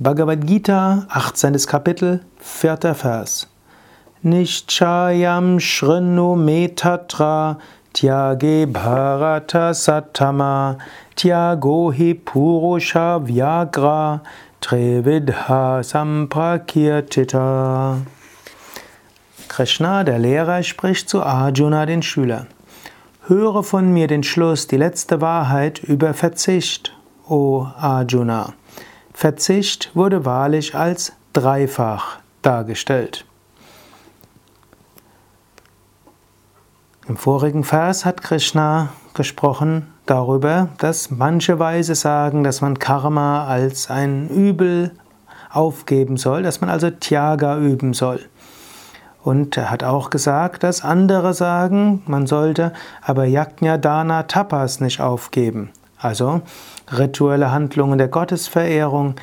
Bhagavad Gita, 18. Kapitel, 4. Vers. Nishchayam shrinu metatra tyage bharata satama tyago purusha vyagra trevidha samprakirtita. Krishna, der Lehrer, spricht zu Arjuna, den Schüler. Höre von mir den Schluss, die letzte Wahrheit über Verzicht, o Arjuna. Verzicht wurde wahrlich als dreifach dargestellt. Im vorigen Vers hat Krishna gesprochen darüber, dass manche Weise sagen, dass man Karma als ein Übel aufgeben soll, dass man also Tyaga üben soll. Und er hat auch gesagt, dass andere sagen, man sollte aber Yajna Dana Tapas nicht aufgeben. Also rituelle Handlungen der Gottesverehrung,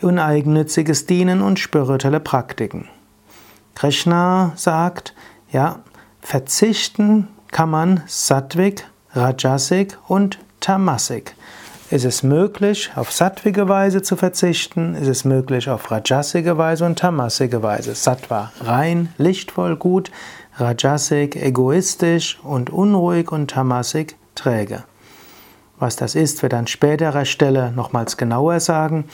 uneigennütziges Dienen und spirituelle Praktiken. Krishna sagt, ja, verzichten kann man Sattvik, Rajasik und Tamasik. Ist es möglich, auf sattwige Weise zu verzichten? Ist es möglich, auf rajasige Weise und tamasige Weise? Sattva rein, lichtvoll, gut, Rajasik egoistisch und unruhig und Tamasik träge. Was das ist, wird an späterer Stelle nochmals genauer sagen.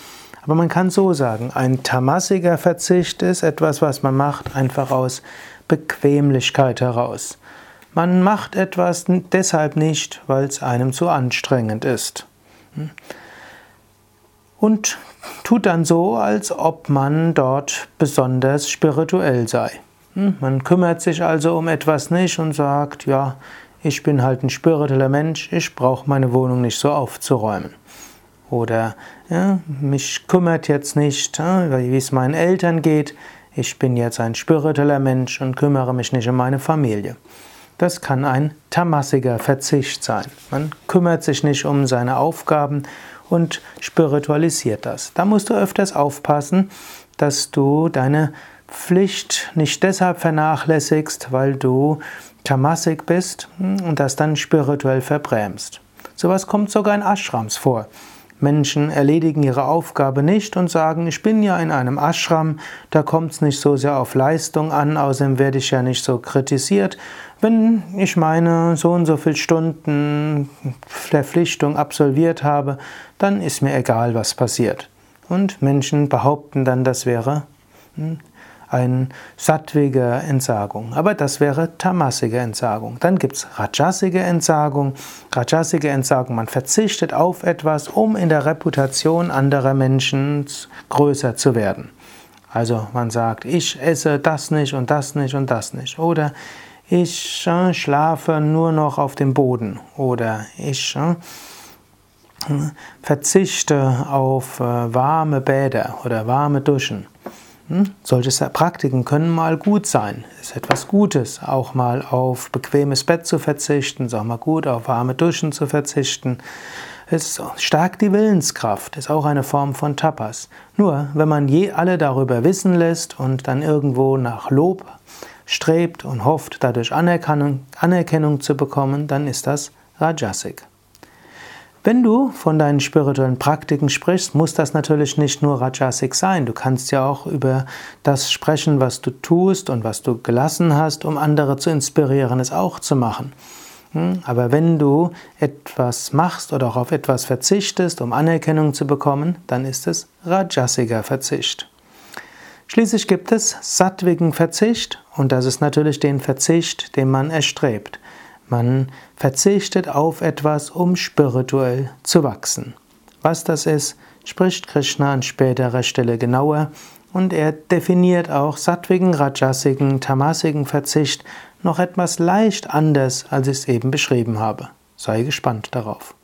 Aber man kann so sagen, ein tamassiger Verzicht ist etwas, was man macht einfach aus Bequemlichkeit heraus. Man macht etwas deshalb nicht, weil es einem zu anstrengend ist. Und tut dann so, als ob man dort besonders spirituell sei. Man kümmert sich also um etwas nicht und sagt, ja, ich bin halt ein spiritueller Mensch, ich brauche meine Wohnung nicht so aufzuräumen. Oder ja, mich kümmert jetzt nicht, wie es meinen Eltern geht, ich bin jetzt ein spiritueller Mensch und kümmere mich nicht um meine Familie. Das kann ein tamassiger Verzicht sein. Man kümmert sich nicht um seine Aufgaben und spiritualisiert das. Da musst du öfters aufpassen, dass du deine Pflicht nicht deshalb vernachlässigst, weil du tamassig bist und das dann spirituell verbrämst. Sowas kommt sogar in Ashrams vor. Menschen erledigen ihre Aufgabe nicht und sagen, ich bin ja in einem Ashram, da kommt es nicht so sehr auf Leistung an, außerdem werde ich ja nicht so kritisiert. Wenn ich meine so und so viele Stunden Verpflichtung absolviert habe, dann ist mir egal, was passiert. Und Menschen behaupten dann, das wäre hm, eine sattwige Entsagung. Aber das wäre tamasige Entsagung. Dann gibt es rajasige Entsagung. Rajasige Entsagung, man verzichtet auf etwas, um in der Reputation anderer Menschen größer zu werden. Also man sagt, ich esse das nicht und das nicht und das nicht. Oder ich äh, schlafe nur noch auf dem Boden. Oder ich äh, verzichte auf äh, warme Bäder oder warme Duschen. Hm? Solche Praktiken können mal gut sein, ist etwas Gutes, auch mal auf bequemes Bett zu verzichten, ist auch mal gut, auf warme Duschen zu verzichten. Es stärkt die Willenskraft, ist auch eine Form von Tapas. Nur, wenn man je alle darüber wissen lässt und dann irgendwo nach Lob strebt und hofft, dadurch Anerkennung, Anerkennung zu bekommen, dann ist das Rajasik. Wenn du von deinen spirituellen Praktiken sprichst, muss das natürlich nicht nur Rajasik sein. Du kannst ja auch über das sprechen, was du tust und was du gelassen hast, um andere zu inspirieren, es auch zu machen. Hm? Aber wenn du etwas machst oder auch auf etwas verzichtest, um Anerkennung zu bekommen, dann ist es Rajasiger Verzicht. Schließlich gibt es sattwigen Verzicht und das ist natürlich den Verzicht, den man erstrebt. Man verzichtet auf etwas, um spirituell zu wachsen. Was das ist, spricht Krishna an späterer Stelle genauer und er definiert auch sattwigen, rajasigen, tamasigen Verzicht noch etwas leicht anders, als ich es eben beschrieben habe. Sei gespannt darauf.